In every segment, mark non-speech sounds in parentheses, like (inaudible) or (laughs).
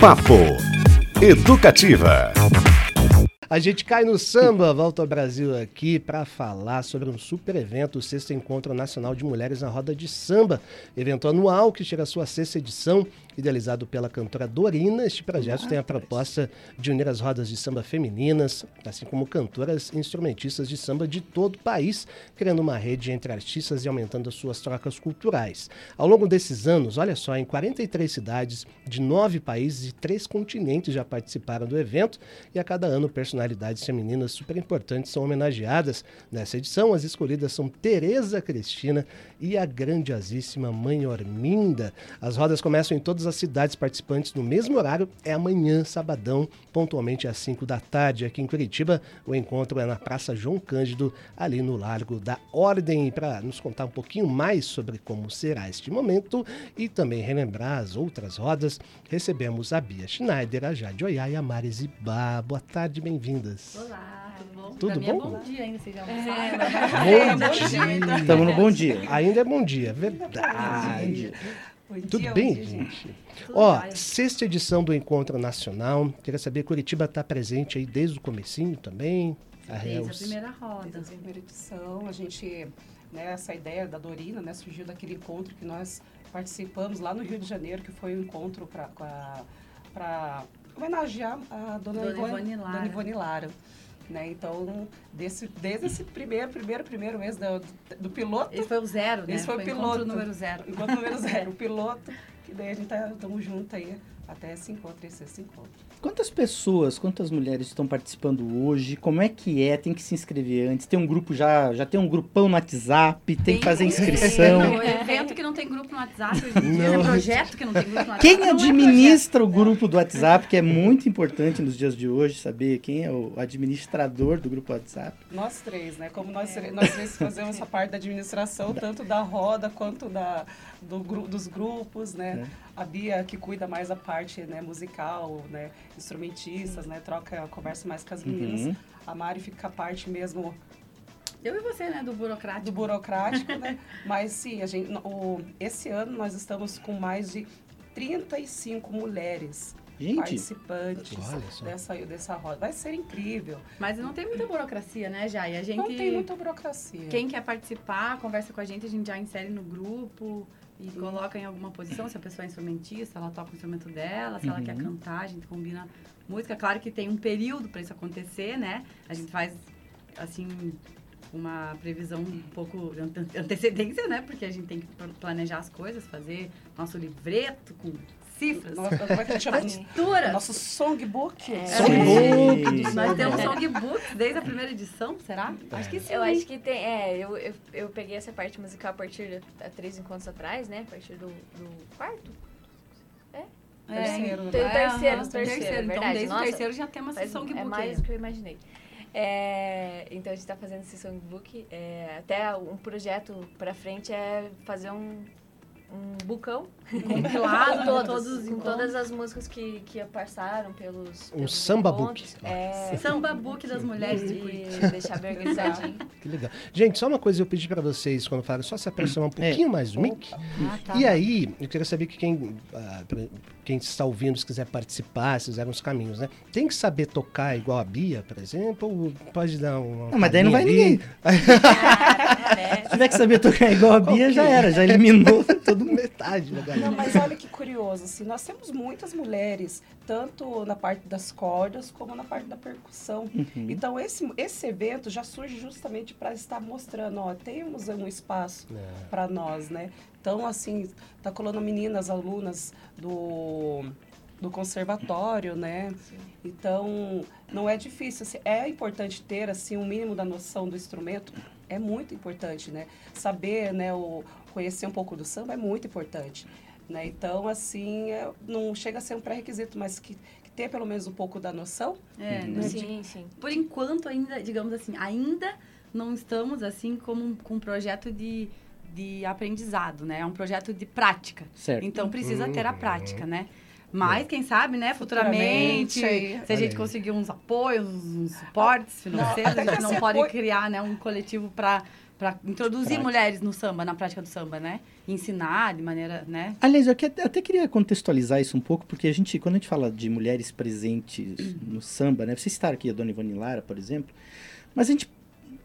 Papo Educativa. A gente cai no samba, volta ao Brasil aqui para falar sobre um super evento, o Sexto Encontro Nacional de Mulheres na Roda de Samba, evento anual que chega à sua sexta edição Idealizado pela cantora Dorina, este projeto tem a proposta de unir as rodas de samba femininas, assim como cantoras e instrumentistas de samba de todo o país, criando uma rede entre artistas e aumentando as suas trocas culturais. Ao longo desses anos, olha só, em 43 cidades de nove países e três continentes já participaram do evento e a cada ano personalidades femininas super importantes são homenageadas. Nessa edição, as escolhidas são Tereza Cristina e a grandiosíssima Mãe Orminda. As rodas começam em todas as cidades participantes no mesmo horário. É amanhã, sabadão, pontualmente às 5 da tarde, aqui em Curitiba. O encontro é na Praça João Cândido, ali no Largo da Ordem. Para nos contar um pouquinho mais sobre como será este momento e também relembrar as outras rodas, recebemos a Bia Schneider, a Jade Oiá e a Mari Zibá. Boa tarde, bem-vindas. Olá, tudo bom? Tudo pra bom? É bom dia ainda, vocês já é, (laughs) Bom dia. Estamos no bom dia. Ainda é bom dia, verdade. Tudo bem, dia, gente? Tudo Ó, sexta edição do Encontro Nacional. Queria saber, Curitiba está presente aí desde o comecinho também? A Desde a Reus. primeira roda. Desde a primeira edição, a gente, né, essa ideia da Dorina, né, surgiu daquele encontro que nós participamos lá no Rio de Janeiro, que foi um encontro para homenagear a dona, Dona Ivone, Ivone Lara. Dona Ivone Lara. Né? Então, desse, desde esse primeiro, primeiro, primeiro mês do, do piloto, Esse foi o zero, né? Esse foi o encontro piloto. número zero. enquanto número zero, o piloto, que daí a gente tá, estamos juntos aí até esse encontro, esse, esse encontro. Quantas pessoas, quantas mulheres estão participando hoje? Como é que é? Tem que se inscrever antes? Tem um grupo já, já tem um grupão no WhatsApp, tem, que fazer inscrição. É um evento que não tem grupo no WhatsApp hoje em dia, Não. né? projeto que não tem grupo no WhatsApp. Quem é administra o grupo do WhatsApp, que é muito importante nos dias de hoje, saber quem é o administrador do grupo WhatsApp? Nós três, né? Como nós, nós três fazemos essa parte da administração, tanto da roda quanto da, do, dos grupos, né? A Bia, que cuida mais da parte né, musical, né? Instrumentistas, né? Troca, conversa mais com as meninas. Uhum. A Mari fica com a parte mesmo. Eu e você, né? Do burocrático. do burocrático, né? (laughs) Mas sim, a gente, o, esse ano nós estamos com mais de 35 mulheres Gente, participantes dessa, dessa roda. Vai ser incrível. Mas não tem muita burocracia, né, Jai? A gente... Não tem muita burocracia. Quem quer participar, conversa com a gente, a gente já insere no grupo e coloca em alguma posição. Se a pessoa é instrumentista, ela toca o instrumento dela. Se ela Uhum. quer cantar, a gente combina música. Claro que tem um período para isso acontecer, né? A gente faz, assim, uma previsão um pouco de ante- antecedência, né? Porque a gente tem que pl- planejar as coisas, fazer nosso livreto com cifras, Nossa, como é que chama? partituras. Nosso songbook. É. Songbook. Nós temos songbooks desde a primeira edição, será? Acho que sim. Eu acho que tem. É, eu, eu, eu peguei essa parte musical a partir de três encontros atrás, né? A partir do, do quarto. Terceiro, né? Tem o É, terceiro, aham, o terceiro, Então, verdade. desde Nossa, o terceiro já temos esse Faz- songbook. é mais do que eu imaginei. É, então a gente tá fazendo esse songbook. É, até um projeto pra frente é fazer um, um bucão compilado com de todos, todos encontros. todas as músicas que, que passaram pelos. Um samba book. É, Samba book das mulheres de Curitiba. deixar bem organizadinho. (laughs) Que legal. Gente, só uma coisa eu pedi para vocês quando falaram, só se aproximar um pouquinho mais do mic. Ah, tá. E aí, eu queria saber que quem, ah, quem está ouvindo, se quiser participar, se fizer uns caminhos, né? Tem que saber tocar igual a Bia, por exemplo, ou pode dar uma. Não, mas daí não vai ali? ninguém. (laughs) Se tiver que saber tocar igual a Bia, já era, já eliminou (laughs) todo. Metade da galera. Não, mas olha que curioso, assim, nós temos muitas mulheres, tanto na parte das cordas como na parte da percussão. Uhum. Então, esse, esse evento já surge justamente para estar mostrando, ó, temos um espaço É. para nós, né? Então, assim, tá colando meninas, alunas do, do conservatório, né? Então, não é difícil. assim, é importante ter, assim, um mínimo da noção do instrumento. É muito importante, né? Saber, né, o, conhecer um pouco do samba é muito importante. Né? Então, assim, é- não chega a ser um pré-requisito, mas que, que ter pelo menos um pouco da noção. É, Uhum. né, Sim, sim. por enquanto ainda, digamos assim, ainda não estamos assim como um- com um projeto de, de aprendizado, né? É um projeto de prática. Certo. Então precisa ter a Uhum. prática, né? Mas, quem sabe, né, futuramente, Futuramente, se a gente aí. conseguir uns apoios, uns suportes financeiros, até a gente não pode apoio- criar né, um coletivo para para introduzir Prática. mulheres no samba, na prática do samba, né? Ensinar de maneira, né? Aliás, eu até queria contextualizar isso um pouco, porque a gente, quando a gente fala de mulheres presentes no samba, né? Vocês citaram aqui a Dona Ivone Lara, por exemplo, mas a gente,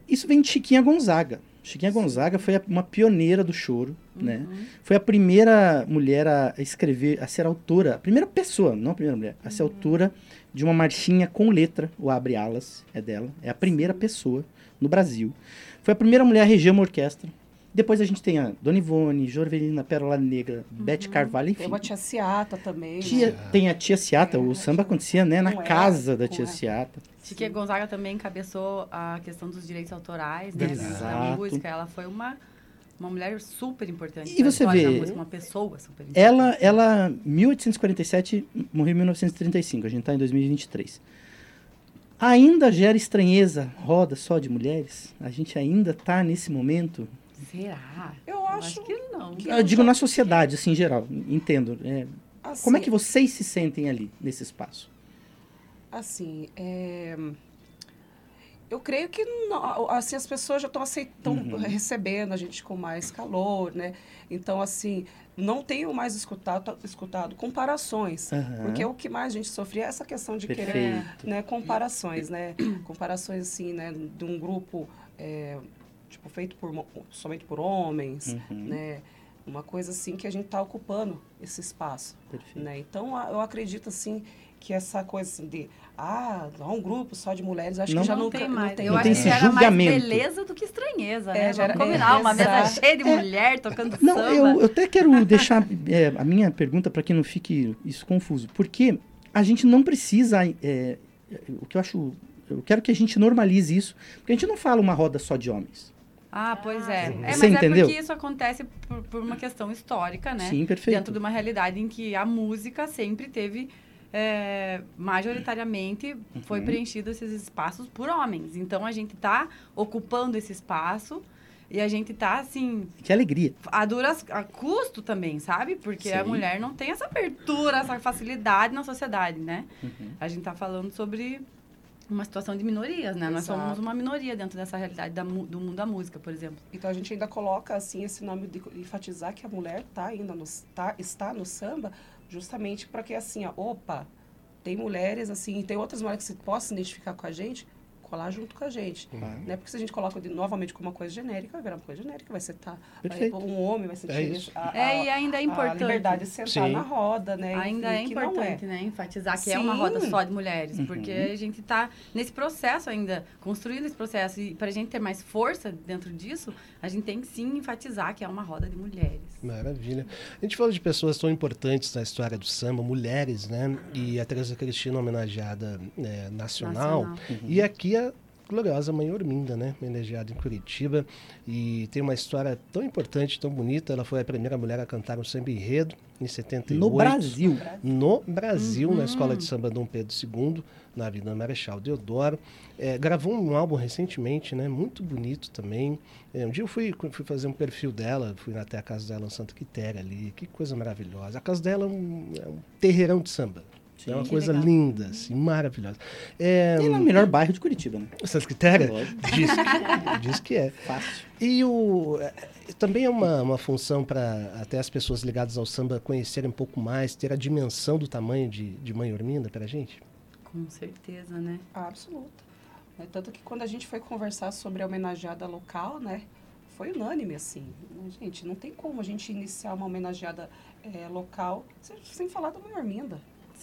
isso vem de Chiquinha Gonzaga. Chiquinha Gonzaga foi a- uma pioneira do choro, né? Foi a primeira mulher a escrever, a ser autora, a primeira pessoa, não a primeira mulher, a ser autora de uma marchinha com letra, o Abre Alas, é dela, é a primeira pessoa no Brasil. Foi a primeira mulher a reger uma orquestra. Depois a gente tem a Dona Ivone, Jorvelina Pérola Negra, Bete Carvalho, enfim. Tem uma tia Ciata também. Tia- né? tem a tia Ciata, o samba acontecia né, na ela, casa da tia ela. Ciata. Chiquinha Gonzaga também encabeçou a questão dos direitos autorais, né? Da música. Ela foi uma, uma mulher super importante. E você vê, música, uma pessoa super importante. Ela, ela, 1847, morreu em 1935, a gente está em 2023. Ainda gera estranheza, roda só de mulheres? A gente ainda está nesse momento? Será? Eu acho que não. que- Eu digo na sociedade, assim, em geral, entendo. é, Assim, como é que vocês se sentem ali, nesse espaço? Assim, é, eu creio que não- assim, as pessoas já estão aceitando, Uhum. recebendo a gente com mais calor, né? Então, assim, não tenho mais escutado, escutado comparações. Aham. Porque o que mais a gente sofria é essa questão de querer Perfeito. né, comparações, né? Comparações, assim, né? De um grupo, é, tipo, feito por, somente por homens, Uhum. né? Uma coisa, assim, que a gente está ocupando esse espaço, Perfeito. né? Então, eu acredito, assim, que essa coisa assim, de, ah, há um grupo só de mulheres, acho Não- que já não nunca, tem mais. tem Eu Não acho tem que esse gera mais julgamento. beleza do que estranheza, É, né? gera- Vamos combinar, é, uma mesa exato. cheia de mulher tocando Não, samba. eu, eu até quero (laughs) deixar é, a minha pergunta para que não fique isso confuso. Porque a gente não precisa. é, o que eu acho. Eu quero que a gente normalize isso. Porque a gente não fala uma roda só de homens. Ah, pois é. Uhum. É, mas Você é entendeu? porque isso acontece por, por uma questão histórica, né? Sim, perfeito. Dentro de uma realidade em que a música sempre teve, é, majoritariamente, foi Uhum. preenchido esses espaços por homens. Então, a gente está ocupando esse espaço e a gente está, assim, Que alegria. a duras a custo também, sabe? Porque a Sim. mulher não tem essa abertura, essa facilidade na sociedade, né? Uhum. A gente está falando sobre uma situação de minorias, né? Nós Exato. somos uma minoria dentro dessa realidade da do mundo da música, por exemplo. Então a gente ainda coloca assim esse nome de enfatizar que a mulher tá ainda no, tá, está no samba, justamente para que assim, ó, opa, tem mulheres assim, tem outras mulheres que se possam identificar com a gente, colar junto com a gente. Claro. Né? Porque se a gente coloca de, novamente como uma coisa genérica, vai virar uma coisa genérica, vai ser tá, Perfeito. um homem vai sentir É isso. a, a- É, e ainda é a importante. liberdade de sentar Sim. na roda, né? Ainda é importante, né, enfatizar que é uma Sim. roda só de mulheres, Uhum. porque a gente está nesse processo ainda, construindo esse processo, e para a gente ter mais força dentro disso, a gente tem que sim enfatizar que é uma roda de mulheres. Maravilha. A gente falou de pessoas tão importantes na história do samba, mulheres, né? E a Teresa Cristina homenageada é, nacional. Nacional. E aqui a gloriosa Mãe Orminda, né? Homenageada em Curitiba. E tem uma história tão importante, tão bonita. Ela foi a primeira mulher a cantar um samba enredo em 78. No Brasil. No Brasil, Uhum. na Escola de Samba Dom Pedro II, na Avenida Marechal Deodoro. É, gravou um álbum recentemente, né? Muito bonito também. É, um dia eu fui, fui fazer um perfil dela, fui até a casa dela em Santa Quitéria ali. Que coisa maravilhosa. A casa dela é um, é um terreirão de samba. Sim. é uma coisa legal. linda, assim, maravilhosa. É, E no melhor bairro de Curitiba, né? Quitéria? Lógico. Diz, que- (laughs) diz que é. Fácil. E o, é, também é uma, uma função para até as pessoas ligadas ao samba conhecerem um pouco mais, ter a dimensão do tamanho de, de Mãe Orminda para a gente? Com certeza, né? Absoluta. É, tanto que quando a gente foi conversar sobre a homenageada local, né, foi unânime, assim. né, Gente, não tem como a gente iniciar uma homenageada eh, local sem, sem falar da Mãe Orminda,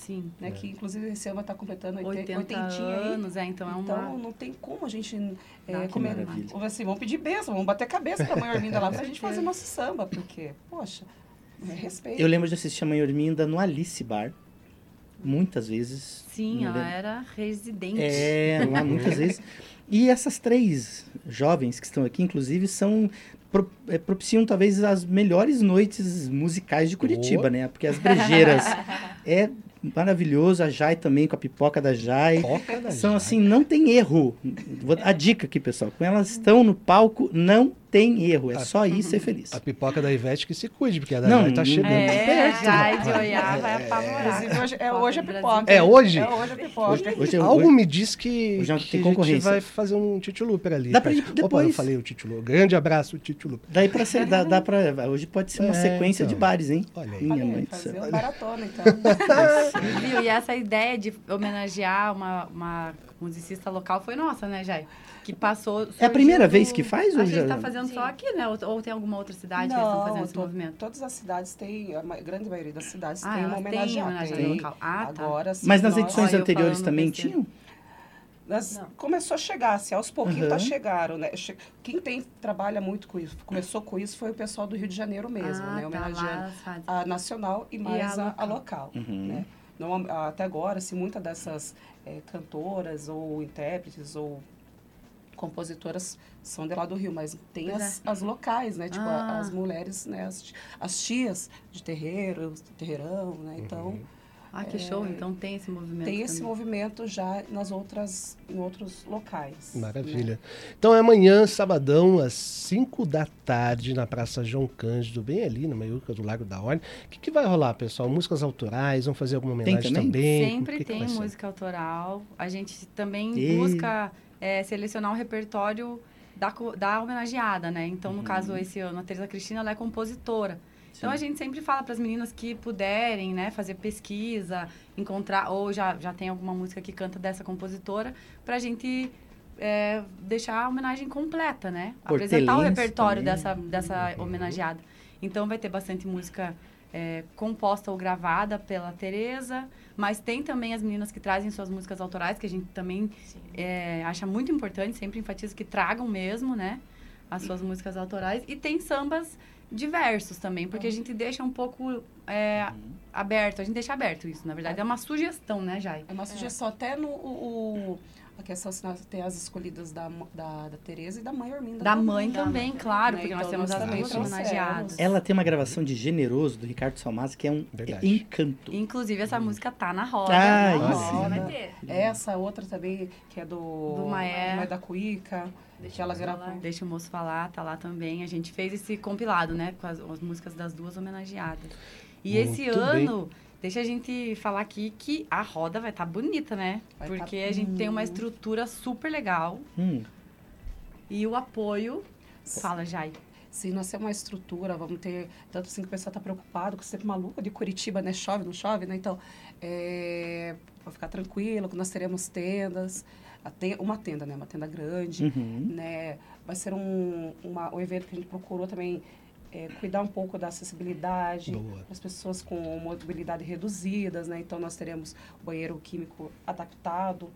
Sim. né, que inclusive esse ano estar completando 80, 80 80 aí. anos, é, então é uma... Então, não tem como a gente é, Ah, comer- assim, vamos pedir bênção, vamos bater cabeça pra Mãe Orminda lá pra (laughs) gente fazer nosso samba, porque, poxa, é respeito. Eu lembro de assistir a Mãe Orminda no Alice Bar. Muitas vezes. Sim, ela lembro. era residente. É, lá (laughs) muitas vezes. E essas três jovens que estão aqui, inclusive, são pro- é, propiciam talvez as melhores noites musicais de Curitiba, Boa. né? Porque as brejeiras (laughs) é maravilhoso, a Jai também com a pipoca da Jai. Toca da São Jai. assim, não tem erro. A dica aqui, pessoal, quando elas estão no palco, não tem erro, é A- só ir ser feliz. A pipoca da Ivete que se cuide, porque a da Não, Jai tá chegando É, perto. já de olhar vai apavorar. Inclusive, hoje, é hoje a pipoca. É hoje? É hoje a pipoca. Hoje, hoje, Algo hoje- me diz que, Hoje é que tem a gente concorrência. vai fazer um Tituluper ali. Dá pra ir Opa, depois. eu falei o Tituluper. Grande abraço, Tituluper. daí pra ser, dá, dá pra, hoje pode ser uma É, sequência então. de bares, hein? Olha aí. Minha mãe fazer uma maratona, então. (laughs) Viu? E essa ideia de homenagear uma, uma musicista local foi nossa, né, Jai? Que passou. É a primeira vez que faz, ou A gente já- tá fazendo só aqui, né? Ou, ou tem alguma outra cidade que eles estão fazendo esse to- movimento? todas as cidades têm, a grande maioria das cidades Ah, tem uma homenageada. homenageada tem. local. Ah, tá. Agora, sim, Mas nas nós- edições anteriores também tinham? Não. começou a chegar, assim, aos pouquinhos tá Aham. chegaram, né? Che- Quem tem, trabalha muito com isso, começou com isso foi o pessoal do Rio de Janeiro mesmo, ah, né? tá, Homenageando lá faz. a nacional e mais a a, a local. local, Uhum. né? Não, até agora, assim, muitas dessas eh, cantoras ou intérpretes ou compositoras são de lá do Rio, mas tem as, as locais, né? Tipo, Ah. as mulheres, né? As, as tias de terreiro, terreirão, né? Então, Ah, que show. Então tem esse movimento. tem esse também. movimento já nas outras, em outros locais. né? Maravilha. Então é amanhã, sabadão, às 5 da tarde, na Praça João Cândido, bem ali na Maiúca do Lago da Ordem. O que, que vai rolar, pessoal? Músicas autorais? Vão fazer alguma Tem homenagem também? também? Sempre que que tem ser? música autoral. A gente também E- busca é, selecionar um repertório da, da homenageada, né? Então, no Uhum. caso, esse ano, a Teresa Cristina, ela é compositora. Então, a gente sempre fala para as meninas que puderem, né, fazer pesquisa, encontrar, ou já, já tem alguma música que canta dessa compositora, para a gente é, deixar a homenagem completa, né? Apresentar o repertório também. dessa, dessa homenageada. Então, vai ter bastante música é, composta ou gravada pela Tereza, mas tem também as meninas que trazem suas músicas autorais, que a gente também é, acha muito importante, sempre enfatiza que tragam mesmo, né? As suas músicas autorais. E tem sambas diversos também, porque a gente deixa um pouco é, aberto, a gente deixa aberto isso, na verdade. É uma sugestão, né, Jai? É uma sugestão até no o, o- a questão assim, nós tem as escolhidas da, da, da Tereza e da mãe Orminda. Da também. mãe também, claro, Né? porque nós Então, temos as duas trouxemos. homenageadas. Ela tem uma gravação de Generoso, do Ricardo Salmaza, que é um Verdade. é encanto. Inclusive, essa música tá na roda. Ah, na isso. roda. Vai ter. Essa outra também, que é do... Do Maé. Maé da Cuíca. Deixa que ela falar. Deixa o moço falar, tá lá também. A gente fez esse compilado, né? Com as, as músicas das duas homenageadas. E esse Muito ano, deixa a gente falar aqui que a roda vai estar bonita, né? Vai Porque tá- a gente tem uma estrutura super legal. Hum, E o apoio. Fala, Jai. Sim, nós temos uma estrutura, vamos ter... Tanto assim que o pessoal está preocupado, com sempre maluco de Curitiba, né? Chove, não chove, né? Então, é, ficar tranquilo, que nós teremos tendas. A ten- Uma tenda, né? Uma tenda grande. uhum. né? Vai ser um, uma, um evento que a gente procurou também é, cuidar um pouco da acessibilidade Boa. para as pessoas com mobilidade reduzidas, né? Então nós teremos banheiro químico adaptado,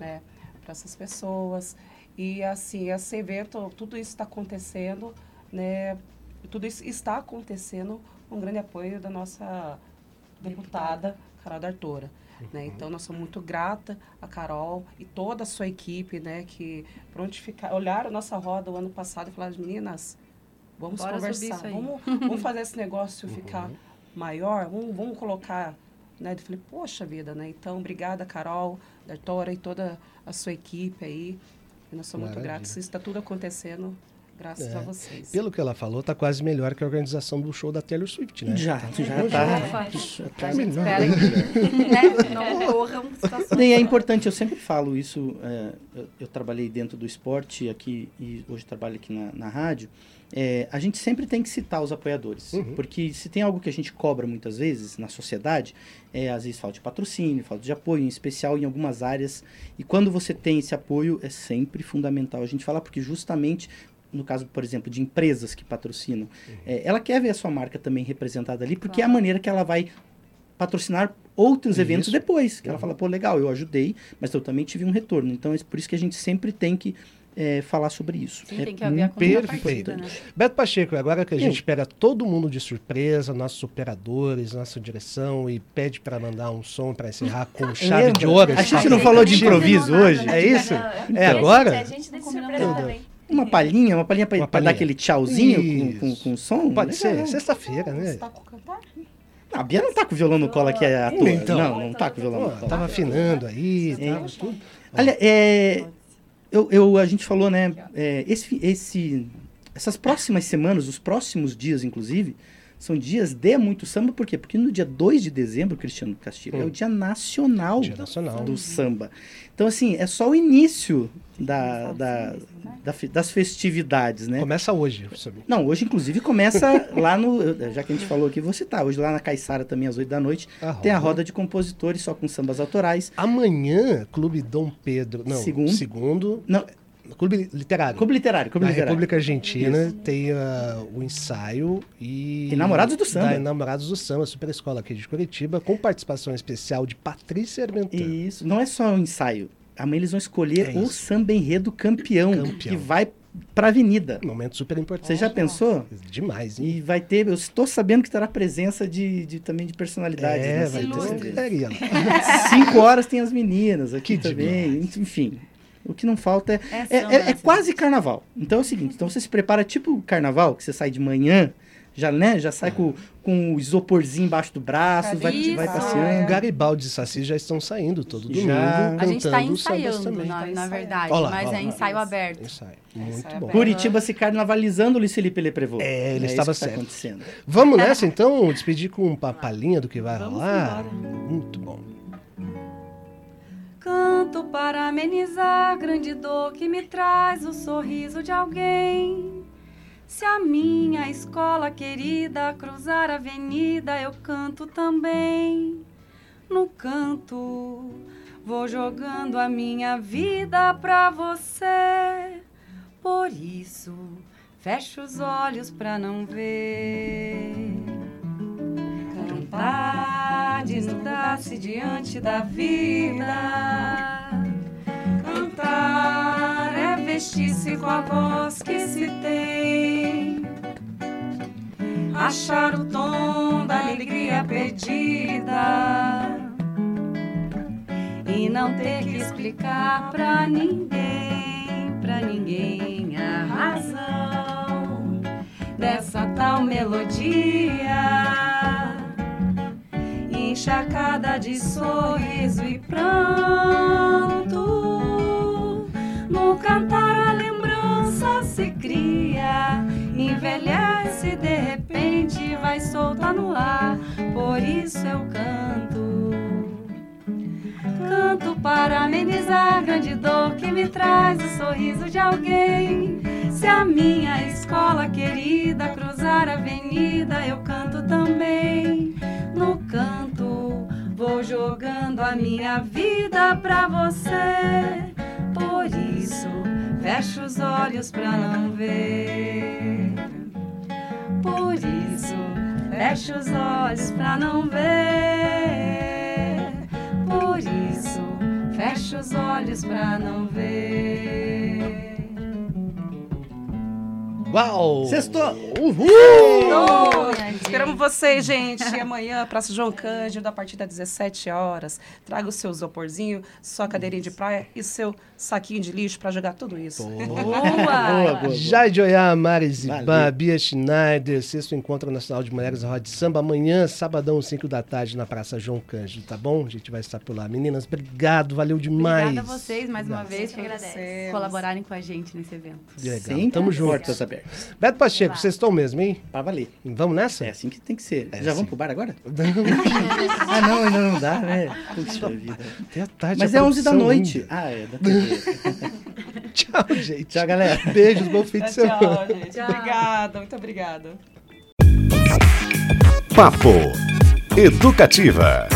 né? Para essas pessoas e assim esse evento, tudo isso está acontecendo, né? Tudo isso está acontecendo com um grande apoio da nossa deputada Carol D'Artora. Né? Então, nós somos muito grata a Carol e toda a sua equipe, né? Que prontificar, olharam a nossa roda o ano passado e falaram, meninas, vamos Bora conversar, isso aí." vamos, vamos fazer esse negócio ficar maior, vamos, vamos colocar, né? Eu falei, poxa vida, né? Então, obrigada, Carol, D'Artora e toda a sua equipe aí. Nós somos muito Maravilha. gratos. Isso está tudo acontecendo graças É. a vocês. Pelo que ela falou, tá quase melhor que a organização do show da Taylor Swift, né? Já, já Já tá. Já A tá melhor. né, não situações. E é importante, eu sempre falo isso. é, eu, eu trabalhei dentro do esporte aqui e hoje trabalho aqui na, na rádio. é, a gente sempre tem que citar os apoiadores. Uhum. Porque se tem algo que a gente cobra muitas vezes na sociedade, é às vezes falta de patrocínio, falta de apoio, em especial em algumas áreas. E quando você tem esse apoio, é sempre fundamental a gente falar, porque justamente. No caso, por exemplo, de empresas que patrocinam, é, ela quer ver a sua marca também representada ali, porque é a Claro. maneira que ela vai patrocinar outros eventos Isso. depois. Que ela Uhum. fala, pô, legal, eu ajudei, mas eu também tive um retorno. Então é por isso que a gente sempre tem que é, falar sobre isso. Sim, é tem que haver a perfeito. contrapartida, né? Beto Pacheco, agora que a Eu. gente pega todo mundo de surpresa, nossos operadores, nossa direção, e pede para mandar um som para encerrar com (laughs) chave Lembra? de ouro. A gente não falou de improviso hoje? É isso? É a gente- agora? A gente surpresa tudo. também. Uma palhinha, uma palhinha pra, Uma pra dar aquele tchauzinho com, com, com som? Pode Legal. ser, sexta-feira, né? Você tá com cantar? A Bia não tá com o violão no colo aqui à toa. Então. não, não tá com o violão no colo. tava afinando aí, É. tava tudo. Olha, é, eu, eu, a gente falou, né? é, esse, esse essas próximas semanas, os próximos dias, inclusive, são dias de muito samba, por quê? Porque no dia 2 de dezembro, Cristiano Castilho, é o dia nacional, Dia nacional. do samba. Então, assim, é só o início da, da- da fe- das festividades, né? Começa hoje, Samir. Não, hoje, inclusive, começa (laughs) lá no. Já que a gente falou aqui, vou citar. Hoje, lá na Caiçara, também às 8 da noite, A tem a roda. roda de compositores só com sambas autorais. Amanhã, Clube Dom Pedro. Não, Segundo. segundo Não, Clube Literário. Clube Literário, Clube Na Literário. República Argentina tem ah, o ensaio e. Tem Namorados do Samba. Da Namorados do Samba, super escola aqui de Curitiba, com participação especial de Patrícia Armentan. Isso, não é só um ensaio. Amanhã eles vão escolher É o isso. samba enredo campeão, Campeão. que vai pra avenida. Momento super importante. Você já pensou? Demais, hein? E vai ter, eu estou sabendo que terá presença de, de- também de personalidades. É, vai ter. Cinco horas tem as meninas aqui Que também. Enfim, o que não falta é. É É, é- é né? quase carnaval. Então é o seguinte: então você se prepara tipo carnaval, que você sai de manhã, já, né, já sai com, com o isoporzinho embaixo do braço, vai, vai O passeando. Garibaldi e Saci já estão saindo todo domingo. Já. A gente está cantando ensaiando, também. na, Tá na ensaiando. verdade, Ó lá, mas ó é ensaio aberto. Ensaio. Muito Ensaio bom. aberto. Curitiba se carnavalizando, Luiz Felipe Leprevô. É, ele isso estava que tá certo. acontecendo. Vamos (laughs) nessa então, despedir com uma palhinha do que vai Vamos rolar? embora. Muito bom. Canto para amenizar grande dor que me traz o sorriso de alguém. Se a minha escola querida cruzar a avenida, eu canto também. No canto, vou jogando a minha vida pra você. Por isso, fecho os olhos pra não ver. Cantar, desnudar-se diante da vida. Cantar é vestir-se com a voz que se tem. Achar o tom da alegria perdida. E não ter que explicar pra ninguém, pra ninguém a razão dessa tal melodia encharcada de sorriso e pranto. No cantar a lembrança se cria, envelhece de repente, vai solta no ar. Por isso eu canto. Canto para amenizar a grande dor que me traz o sorriso de alguém. Se a minha escola querida cruzar a avenida, eu canto também. No canto, vou jogando a minha vida pra você. Por isso, fecho os olhos pra não ver. Por isso, fecho os olhos pra não ver. Por isso, fecho os olhos pra não ver. Uau! Sextou! Uhul! Esperamos vocês, gente. Amanhã, Praça João Cândido, a partir das 17 horas. Traga o seu isoporzinho, sua cadeirinha de praia e seu saquinho de lixo para jogar tudo isso. Boa, Boa! boa, boa. Jade Oiá, Mari Valeu. Bia Schneider, sexto Encontro Nacional de Mulheres na Roda de Samba, amanhã, sabadão, 5 da tarde, na Praça João Cândido, tá bom? A gente vai estar por lá. Meninas, obrigado, valeu demais. Obrigada a vocês mais uma vez por colaborarem com a gente nesse evento. Legal, Sempre tamo junto. portas abertas. Beto Pacheco, Olá. vocês estão mesmo, hein? Pra valer. Vamos nessa? É assim que tem que ser. É Já assim. vamos pro bar agora? (laughs) ah, não, ainda não dá, né? Puxa vida. Até a tarde. Mas a é 11 da noite. ainda. Ah, é da. (laughs) Tchau, gente. Tchau, galera. Beijos, bom fim de semana. Tchau, gente. Tchau. Obrigada, muito obrigada. Papo Educativa.